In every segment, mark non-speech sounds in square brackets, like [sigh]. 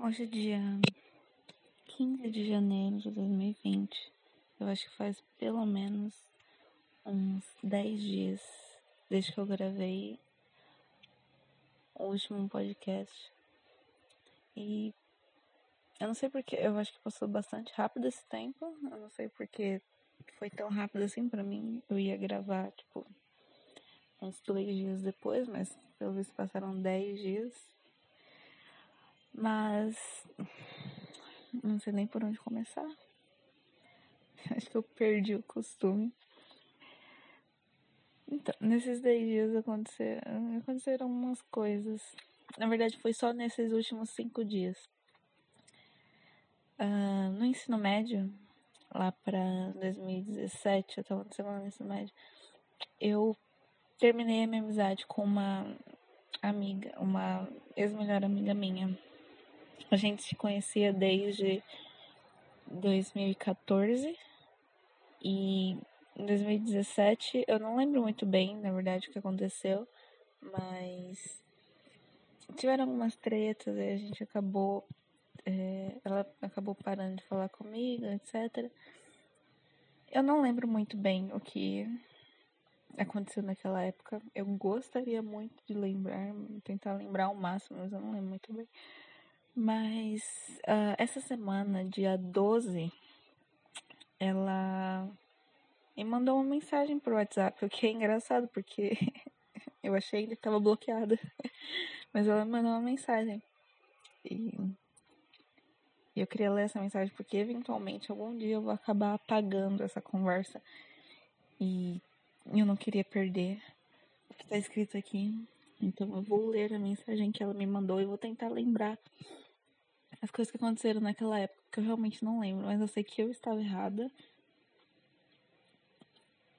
Hoje é dia 15 de janeiro de 2020. Eu acho que faz pelo menos uns 10 dias desde que eu gravei o último podcast. E eu não sei porque, eu acho que passou bastante rápido esse tempo. Eu não sei porque foi tão rápido assim pra mim. Eu ia gravar, tipo, uns dois dias depois, mas pelo visto passaram 10 dias. Mas não sei nem por onde começar. [laughs] Acho que eu perdi o costume. Então, nesses 10 dias aconteceram, aconteceram umas coisas. Na verdade, foi só nesses últimos 5 dias. Uh, no ensino médio, lá para 2017, eu tava no segundo ensino médio, eu terminei a minha amizade com uma amiga, uma ex-melhor amiga minha. A gente se conhecia desde 2014 e em 2017 eu não lembro muito bem, na verdade, o que aconteceu, mas tiveram algumas tretas e a gente acabou. É, ela acabou parando de falar comigo, etc. Eu não lembro muito bem o que aconteceu naquela época. Eu gostaria muito de lembrar, tentar lembrar o máximo, mas eu não lembro muito bem. Mas uh, essa semana, dia 12, ela me mandou uma mensagem pro WhatsApp, o que é engraçado, porque [laughs] eu achei que estava bloqueada. [laughs] Mas ela me mandou uma mensagem. E eu queria ler essa mensagem porque eventualmente algum dia eu vou acabar apagando essa conversa. E eu não queria perder o que está escrito aqui. Então eu vou ler a mensagem que ela me mandou e vou tentar lembrar as coisas que aconteceram naquela época, que eu realmente não lembro, mas eu sei que eu estava errada.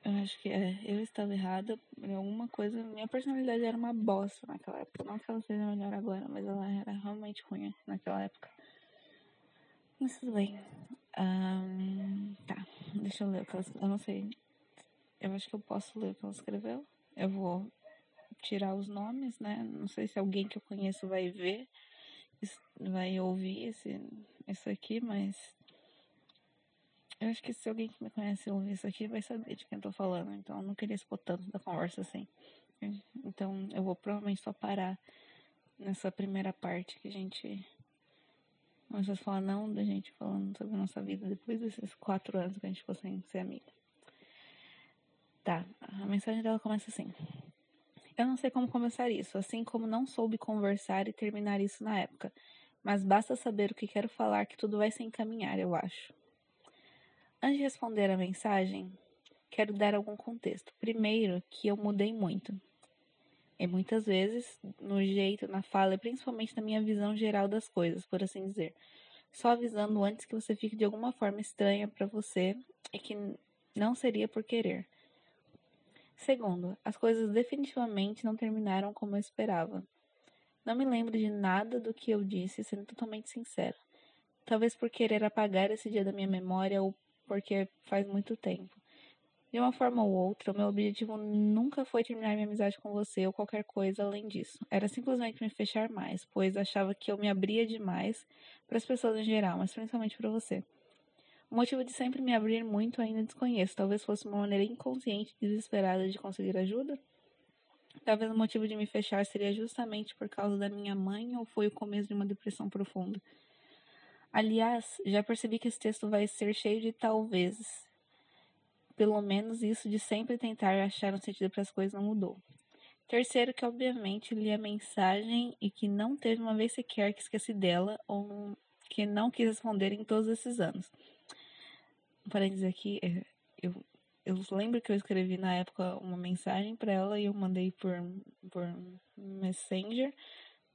Eu acho que é, eu estava errada em alguma coisa. Minha personalidade era uma bosta naquela época. Não que ela seja melhor agora, mas ela era realmente ruim naquela época. Mas tudo bem. Um, tá, deixa eu ler o que ela Eu não sei. Eu acho que eu posso ler o que ela escreveu. Eu vou tirar os nomes, né? Não sei se alguém que eu conheço vai ver vai ouvir esse, isso aqui, mas eu acho que se alguém que me conhece ouvir isso aqui vai saber de quem eu tô falando. Então eu não queria expor tanto da conversa assim. Então eu vou provavelmente só parar nessa primeira parte que a gente começou a falar não da gente falando sobre a nossa vida depois desses quatro anos que a gente ficou sem ser amiga. Tá, a mensagem dela começa assim. Eu não sei como começar isso, assim como não soube conversar e terminar isso na época. Mas basta saber o que quero falar que tudo vai se encaminhar, eu acho. Antes de responder a mensagem, quero dar algum contexto. Primeiro, que eu mudei muito. E muitas vezes, no jeito, na fala e principalmente na minha visão geral das coisas, por assim dizer. Só avisando antes que você fique de alguma forma estranha para você e que não seria por querer. Segundo, as coisas definitivamente não terminaram como eu esperava. Não me lembro de nada do que eu disse, sendo totalmente sincero. Talvez por querer apagar esse dia da minha memória ou porque faz muito tempo. De uma forma ou outra, o meu objetivo nunca foi terminar minha amizade com você ou qualquer coisa além disso. Era simplesmente me fechar mais, pois achava que eu me abria demais para as pessoas em geral, mas principalmente para você. O motivo de sempre me abrir muito ainda desconheço. Talvez fosse uma maneira inconsciente e desesperada de conseguir ajuda. Talvez o motivo de me fechar seria justamente por causa da minha mãe ou foi o começo de uma depressão profunda. Aliás, já percebi que esse texto vai ser cheio de talvez. Pelo menos isso de sempre tentar achar um sentido para as coisas não mudou. Terceiro, que obviamente li a mensagem e que não teve uma vez sequer que esqueci dela ou que não quis responder em todos esses anos parênteses aqui, é, eu, eu lembro que eu escrevi na época uma mensagem para ela e eu mandei por, por Messenger,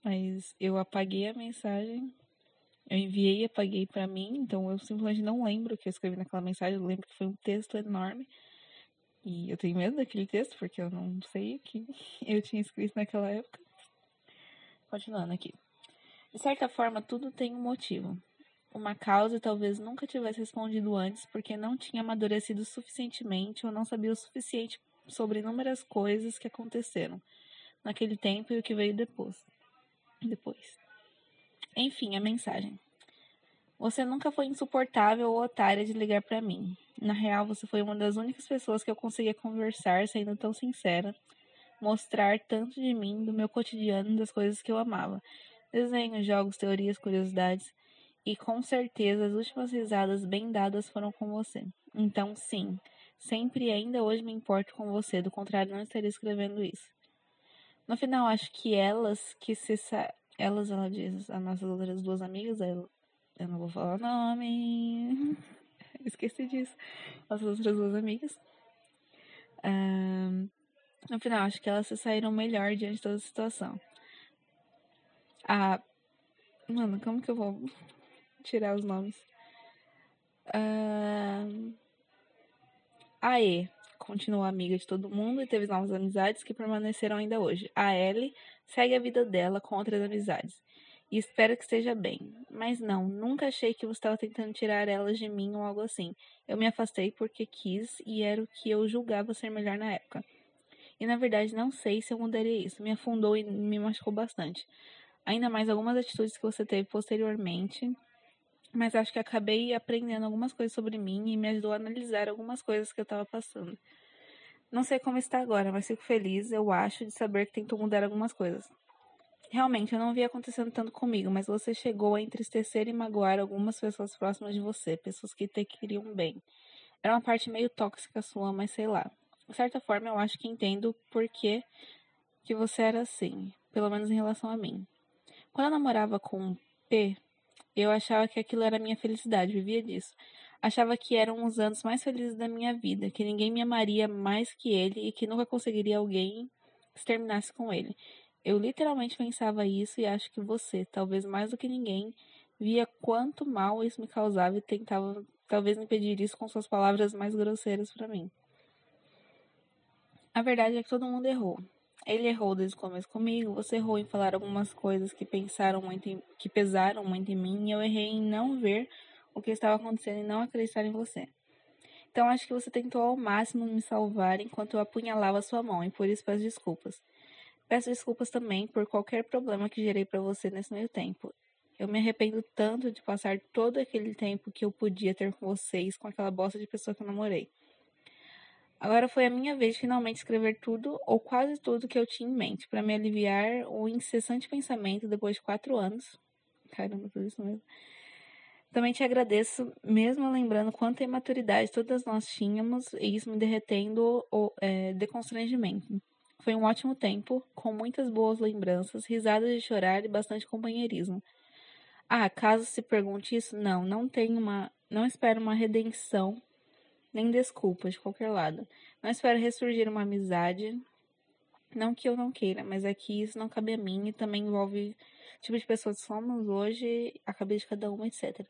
mas eu apaguei a mensagem, eu enviei e apaguei para mim, então eu simplesmente não lembro o que eu escrevi naquela mensagem, eu lembro que foi um texto enorme. E eu tenho medo daquele texto, porque eu não sei o que [laughs] eu tinha escrito naquela época. Continuando aqui. De certa forma, tudo tem um motivo uma causa talvez nunca tivesse respondido antes porque não tinha amadurecido suficientemente ou não sabia o suficiente sobre inúmeras coisas que aconteceram naquele tempo e o que veio depois. Depois. Enfim, a mensagem. Você nunca foi insuportável ou otária de ligar para mim. Na real, você foi uma das únicas pessoas que eu conseguia conversar sendo tão sincera, mostrar tanto de mim, do meu cotidiano, das coisas que eu amava. Desenhos, jogos, teorias, curiosidades. E com certeza as últimas risadas bem dadas foram com você. Então, sim, sempre e ainda hoje me importo com você, do contrário, não estaria escrevendo isso. No final, acho que elas que se. Sa... Elas, ela diz, as nossas outras duas amigas, eu, eu não vou falar o nome. [laughs] Esqueci disso. As outras duas amigas. Um, no final, acho que elas se saíram melhor diante de toda a situação. A. Mano, como que eu vou tirar os nomes? Uh... A E continuou amiga de todo mundo e teve novas amizades que permaneceram ainda hoje. A Ellie segue a vida dela com outras amizades. E espero que esteja bem. Mas não, nunca achei que você estava tentando tirar elas de mim ou algo assim. Eu me afastei porque quis e era o que eu julgava ser melhor na época. E na verdade não sei se eu mudaria isso. Me afundou e me machucou bastante. Ainda mais algumas atitudes que você teve posteriormente mas acho que acabei aprendendo algumas coisas sobre mim e me ajudou a analisar algumas coisas que eu estava passando. Não sei como está agora, mas fico feliz, eu acho, de saber que tentou mudar algumas coisas. Realmente, eu não vi acontecendo tanto comigo, mas você chegou a entristecer e magoar algumas pessoas próximas de você, pessoas que te queriam bem. Era uma parte meio tóxica sua, mas sei lá. De certa forma, eu acho que entendo por que, que você era assim, pelo menos em relação a mim. Quando eu namorava com P, eu achava que aquilo era minha felicidade, vivia disso. Achava que eram os anos mais felizes da minha vida, que ninguém me amaria mais que ele e que nunca conseguiria alguém que terminasse com ele. Eu literalmente pensava isso e acho que você, talvez mais do que ninguém, via quanto mal isso me causava e tentava talvez impedir isso com suas palavras mais grosseiras para mim. A verdade é que todo mundo errou. Ele errou desde o começo comigo, você errou em falar algumas coisas que pensaram muito em, que pesaram muito em mim, e eu errei em não ver o que estava acontecendo e não acreditar em você. Então acho que você tentou ao máximo me salvar enquanto eu apunhalava sua mão, e por isso peço desculpas. Peço desculpas também por qualquer problema que gerei para você nesse meio tempo. Eu me arrependo tanto de passar todo aquele tempo que eu podia ter com vocês, com aquela bosta de pessoa que eu namorei. Agora foi a minha vez de finalmente escrever tudo ou quase tudo que eu tinha em mente, para me aliviar o incessante pensamento depois de quatro anos. Caramba, tudo isso mesmo. Também te agradeço, mesmo lembrando quanta imaturidade todas nós tínhamos, e isso me derretendo o é, de constrangimento. Foi um ótimo tempo, com muitas boas lembranças, risadas de chorar e bastante companheirismo. Ah, caso se pergunte isso, não, não tenho uma. Não espero uma redenção nem desculpas de qualquer lado. Não espero ressurgir uma amizade. Não que eu não queira, mas é que isso não cabe a mim e também envolve o tipo de pessoas que somos hoje, a cabeça de cada uma, etc.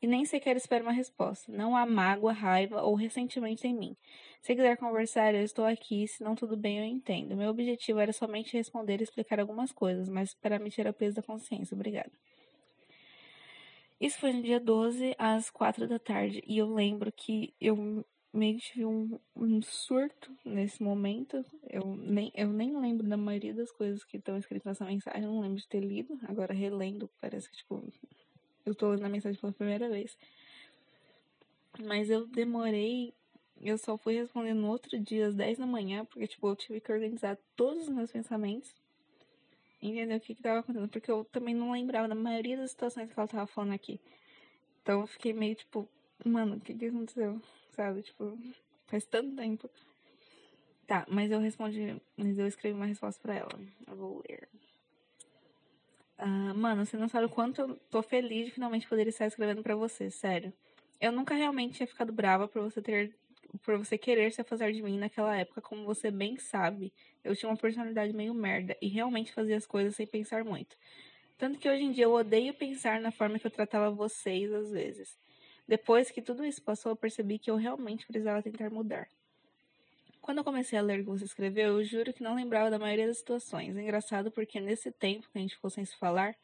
E nem sequer espero uma resposta. Não há mágoa, raiva ou ressentimento em mim. Se quiser conversar, eu estou aqui. Se não, tudo bem, eu entendo. Meu objetivo era somente responder e explicar algumas coisas, mas para me tirar peso da consciência. Obrigada. Isso foi no dia 12, às 4 da tarde. E eu lembro que eu meio que tive um, um surto nesse momento. Eu nem, eu nem lembro da maioria das coisas que estão escritas nessa mensagem. Eu não lembro de ter lido. Agora, relendo, parece que, tipo, eu tô lendo a mensagem pela primeira vez. Mas eu demorei. Eu só fui responder no outro dia, às 10 da manhã, porque, tipo, eu tive que organizar todos os meus pensamentos entender o que que tava acontecendo, porque eu também não lembrava da maioria das situações que ela tava falando aqui. Então eu fiquei meio tipo, mano, o que que aconteceu? Sabe? Tipo, faz tanto tempo. Tá, mas eu respondi, mas eu escrevi uma resposta pra ela. Eu vou ler. Uh, mano, você não sabe o quanto eu tô feliz de finalmente poder estar escrevendo para você, sério. Eu nunca realmente tinha ficado brava por você ter por você querer se afastar de mim naquela época, como você bem sabe, eu tinha uma personalidade meio merda e realmente fazia as coisas sem pensar muito. Tanto que hoje em dia eu odeio pensar na forma que eu tratava vocês às vezes. Depois que tudo isso passou, eu percebi que eu realmente precisava tentar mudar. Quando eu comecei a ler o que você escreveu, eu juro que não lembrava da maioria das situações. Engraçado porque nesse tempo que a gente ficou sem se falar,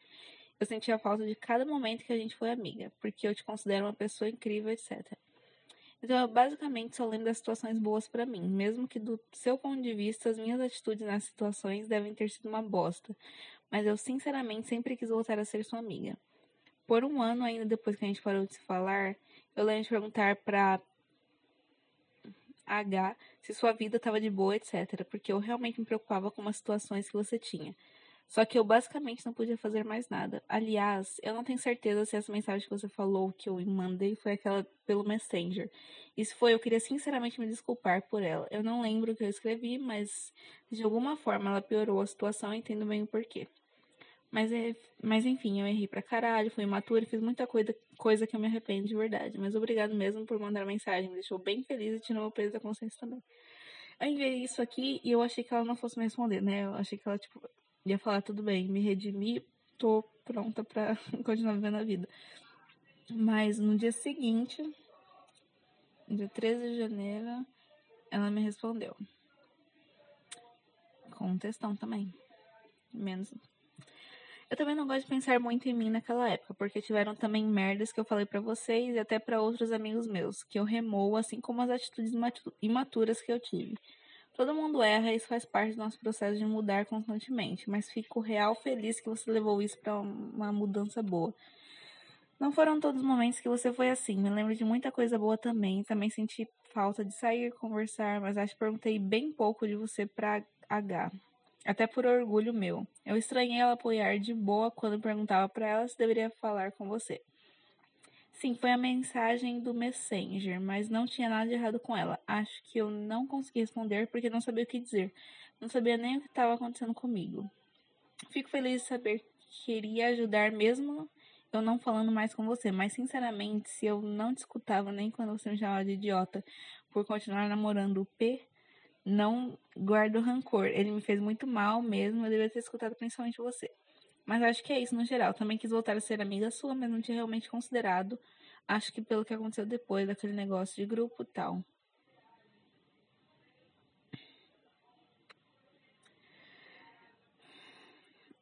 eu sentia falta de cada momento que a gente foi amiga, porque eu te considero uma pessoa incrível, etc. Então, eu basicamente só lembro das situações boas para mim, mesmo que do seu ponto de vista as minhas atitudes nas situações devem ter sido uma bosta. mas eu sinceramente sempre quis voltar a ser sua amiga. Por um ano ainda depois que a gente parou de se falar, eu lembro de perguntar pra H se sua vida estava de boa, etc. Porque eu realmente me preocupava com as situações que você tinha. Só que eu basicamente não podia fazer mais nada. Aliás, eu não tenho certeza se essa mensagem que você falou que eu mandei foi aquela pelo Messenger. Se foi, eu queria sinceramente me desculpar por ela. Eu não lembro o que eu escrevi, mas de alguma forma ela piorou a situação e entendo bem o porquê. Mas, é, mas enfim, eu errei pra caralho, fui imatura fiz muita coisa, coisa que eu me arrependo de verdade. Mas obrigado mesmo por mandar mensagem, me deixou bem feliz e tirou meu peso da consciência também. Eu enviei isso aqui e eu achei que ela não fosse me responder, né? Eu achei que ela, tipo, ia falar tudo bem, me redimi, tô pronta pra [laughs] continuar vivendo a vida. Mas no dia seguinte, dia 13 de janeiro, ela me respondeu. Com um textão também. Menos. Eu também não gosto de pensar muito em mim naquela época, porque tiveram também merdas que eu falei para vocês e até para outros amigos meus, que eu remoo, assim como as atitudes imaturas que eu tive. Todo mundo erra e isso faz parte do nosso processo de mudar constantemente, mas fico real feliz que você levou isso para uma mudança boa. Não foram todos os momentos que você foi assim, me lembro de muita coisa boa também. Também senti falta de sair, conversar, mas acho que perguntei bem pouco de você pra H. Até por orgulho meu. Eu estranhei ela apoiar de boa quando perguntava para ela se deveria falar com você. Sim, foi a mensagem do Messenger, mas não tinha nada de errado com ela. Acho que eu não consegui responder porque não sabia o que dizer. Não sabia nem o que estava acontecendo comigo. Fico feliz de saber que queria ajudar mesmo eu não falando mais com você, mas sinceramente, se eu não te escutava nem quando você me chamava de idiota por continuar namorando o P, não guardo rancor. Ele me fez muito mal mesmo, eu deveria ter escutado principalmente você. Mas acho que é isso no geral. Também quis voltar a ser amiga sua, mas não tinha realmente considerado. Acho que pelo que aconteceu depois daquele negócio de grupo tal.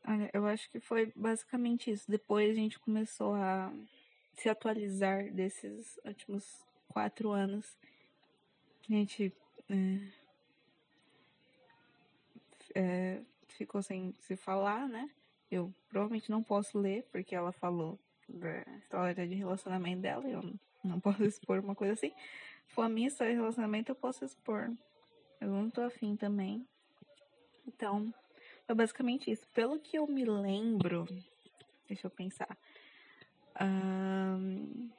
Olha, eu acho que foi basicamente isso. Depois a gente começou a se atualizar desses últimos quatro anos. A gente é, é, ficou sem se falar, né? Eu provavelmente não posso ler, porque ela falou da história de relacionamento dela, eu não posso expor uma coisa assim. Se for a minha história de relacionamento, eu posso expor. Eu não tô afim também. Então, foi basicamente isso. Pelo que eu me lembro, deixa eu pensar. Um,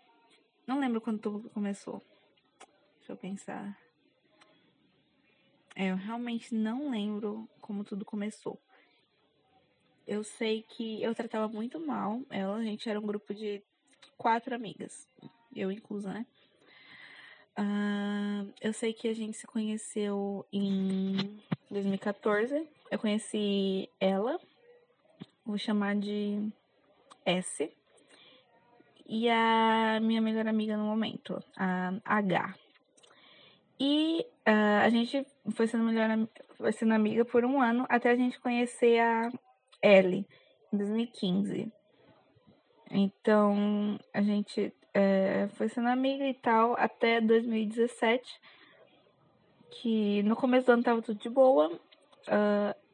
não lembro quando tudo começou. Deixa eu pensar. É, eu realmente não lembro como tudo começou eu sei que eu tratava muito mal ela. A gente era um grupo de quatro amigas, eu inclusa, né? Uh, eu sei que a gente se conheceu em 2014. Eu conheci ela, vou chamar de S. E a minha melhor amiga no momento, a H. E uh, a gente foi sendo melhor foi sendo amiga por um ano até a gente conhecer a L, em 2015. Então, a gente é, foi sendo amiga e tal até 2017. Que no começo do ano tava tudo de boa. Uh,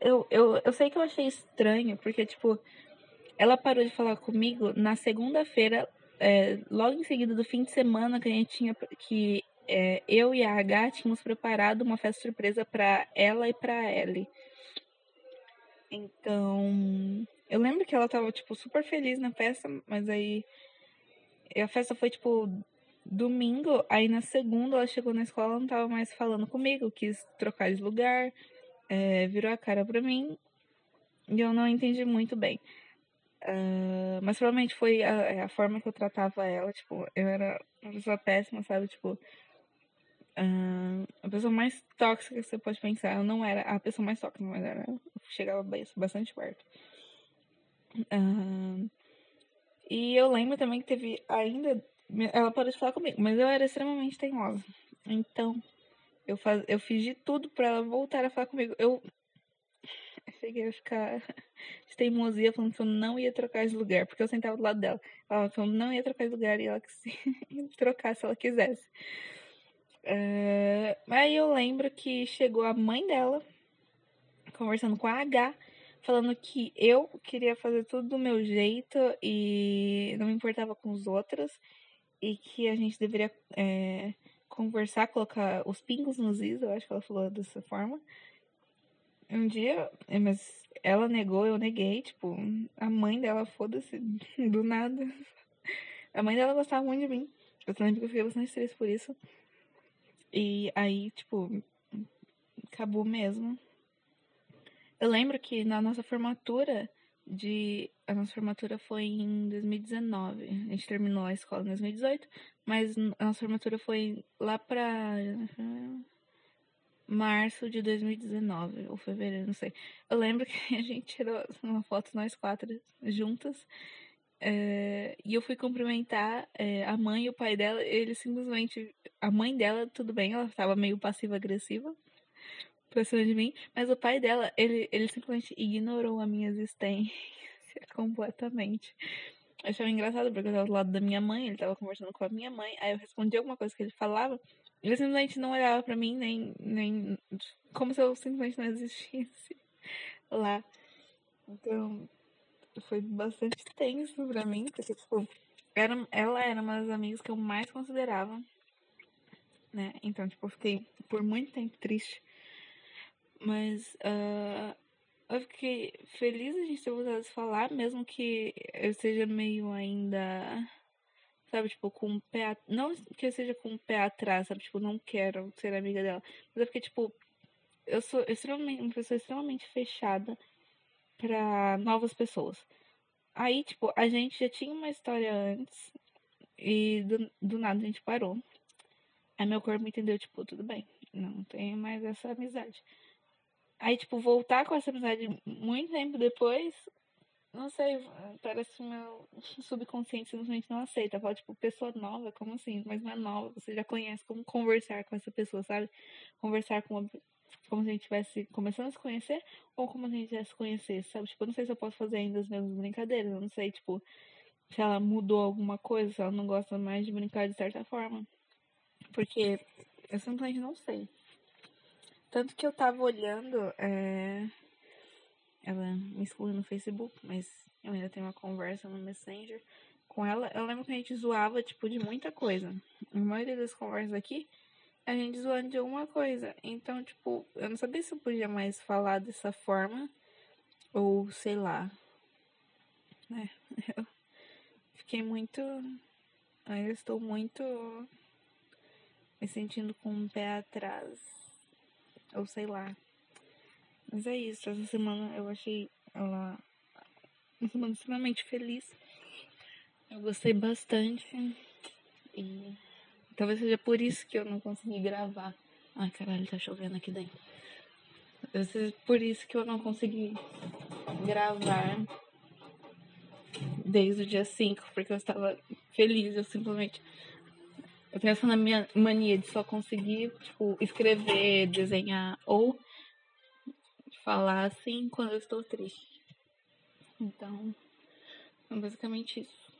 eu, eu, eu sei que eu achei estranho, porque, tipo, ela parou de falar comigo na segunda-feira, é, logo em seguida do fim de semana que a gente tinha. que é, eu e a H tínhamos preparado uma festa surpresa para ela e para Ellie. Então, eu lembro que ela tava, tipo, super feliz na festa, mas aí a festa foi, tipo, domingo, aí na segunda ela chegou na escola, não tava mais falando comigo, quis trocar de lugar, é, virou a cara pra mim, e eu não entendi muito bem. Uh, mas provavelmente foi a, a, forma que eu tratava ela, tipo, eu era uma pessoa péssima, sabe, tipo, Uh, a pessoa mais tóxica que você pode pensar. Eu não era a pessoa mais tóxica, mas era. Eu chegava bastante perto. Uh, e eu lembro também que teve ainda. Ela parou de falar comigo, mas eu era extremamente teimosa. Então, eu, faz, eu fiz de tudo pra ela voltar a falar comigo. Eu [laughs] cheguei a ficar [laughs] de teimosia falando que eu não ia trocar de lugar, porque eu sentava do lado dela. Ela falava que eu não ia trocar de lugar e ela que se [laughs] trocar se ela quisesse. Uh, aí eu lembro que chegou a mãe dela conversando com a H, falando que eu queria fazer tudo do meu jeito e não me importava com os outros e que a gente deveria é, conversar, colocar os pingos nos is, eu acho que ela falou dessa forma. Um dia, é, mas ela negou, eu neguei, tipo, a mãe dela, foda-se, [laughs] do nada. A mãe dela gostava muito de mim. Eu lembro que eu fiquei bastante triste por isso. E aí, tipo, acabou mesmo. Eu lembro que na nossa formatura de. A nossa formatura foi em 2019. A gente terminou a escola em 2018, mas a nossa formatura foi lá pra [laughs] março de 2019, ou fevereiro, não sei. Eu lembro [laughs] que a gente tirou uma foto nós quatro juntas. É, e eu fui cumprimentar é, a mãe e o pai dela. Ele simplesmente. A mãe dela, tudo bem, ela estava meio passiva-agressiva pra cima de mim. Mas o pai dela, ele, ele simplesmente ignorou a minha existência [laughs] completamente. Eu achava engraçado porque eu tava do lado da minha mãe, ele tava conversando com a minha mãe. Aí eu respondi alguma coisa que ele falava. Ele simplesmente não olhava pra mim, nem. nem como se eu simplesmente não existisse [laughs] lá. Então, foi bastante tenso pra mim, porque, tipo, era, ela era uma das amigas que eu mais considerava, né? Então, tipo, eu fiquei por muito tempo triste. Mas uh, eu fiquei feliz a gente ter voltado a falar, mesmo que eu seja meio ainda, sabe, tipo, com o pé. Não que eu seja com o pé atrás, sabe, tipo, não quero ser amiga dela. Mas é porque, tipo, eu sou extremamente, uma pessoa extremamente fechada para novas pessoas. Aí, tipo, a gente já tinha uma história antes e do, do nada a gente parou. Aí meu corpo entendeu, tipo, tudo bem, não tem mais essa amizade. Aí, tipo, voltar com essa amizade muito tempo depois, não sei, parece que meu [laughs] subconsciente simplesmente não aceita. Fala, tipo, pessoa nova, como assim? Mas não é nova, você já conhece como conversar com essa pessoa, sabe? Conversar com uma, como se a gente estivesse começando a se conhecer ou como a gente já se conhecesse, sabe? Tipo, eu não sei se eu posso fazer ainda as mesmas brincadeiras, eu não sei, tipo, se ela mudou alguma coisa, se ela não gosta mais de brincar de certa forma. Porque eu simplesmente não sei. Tanto que eu tava olhando, é... ela me excluiu no Facebook, mas eu ainda tenho uma conversa no Messenger com ela. Eu lembro que a gente zoava, tipo, de muita coisa. A maioria das conversas aqui a gente zoando de alguma coisa. Então, tipo, eu não sabia se eu podia mais falar dessa forma. Ou sei lá. Né? [laughs] Eu fiquei muito. Ainda estou muito me sentindo com um pé atrás. Ou sei lá. Mas é isso. Essa semana eu achei ela uma semana extremamente feliz. Eu gostei bastante. E Talvez seja por isso que eu não consegui gravar. Ai, caralho, tá chovendo aqui dentro. Talvez seja por isso que eu não consegui gravar desde o dia 5, porque eu estava feliz, eu simplesmente. Eu penso na minha mania de só conseguir, tipo, escrever, desenhar ou falar assim quando eu estou triste. Então, é basicamente isso.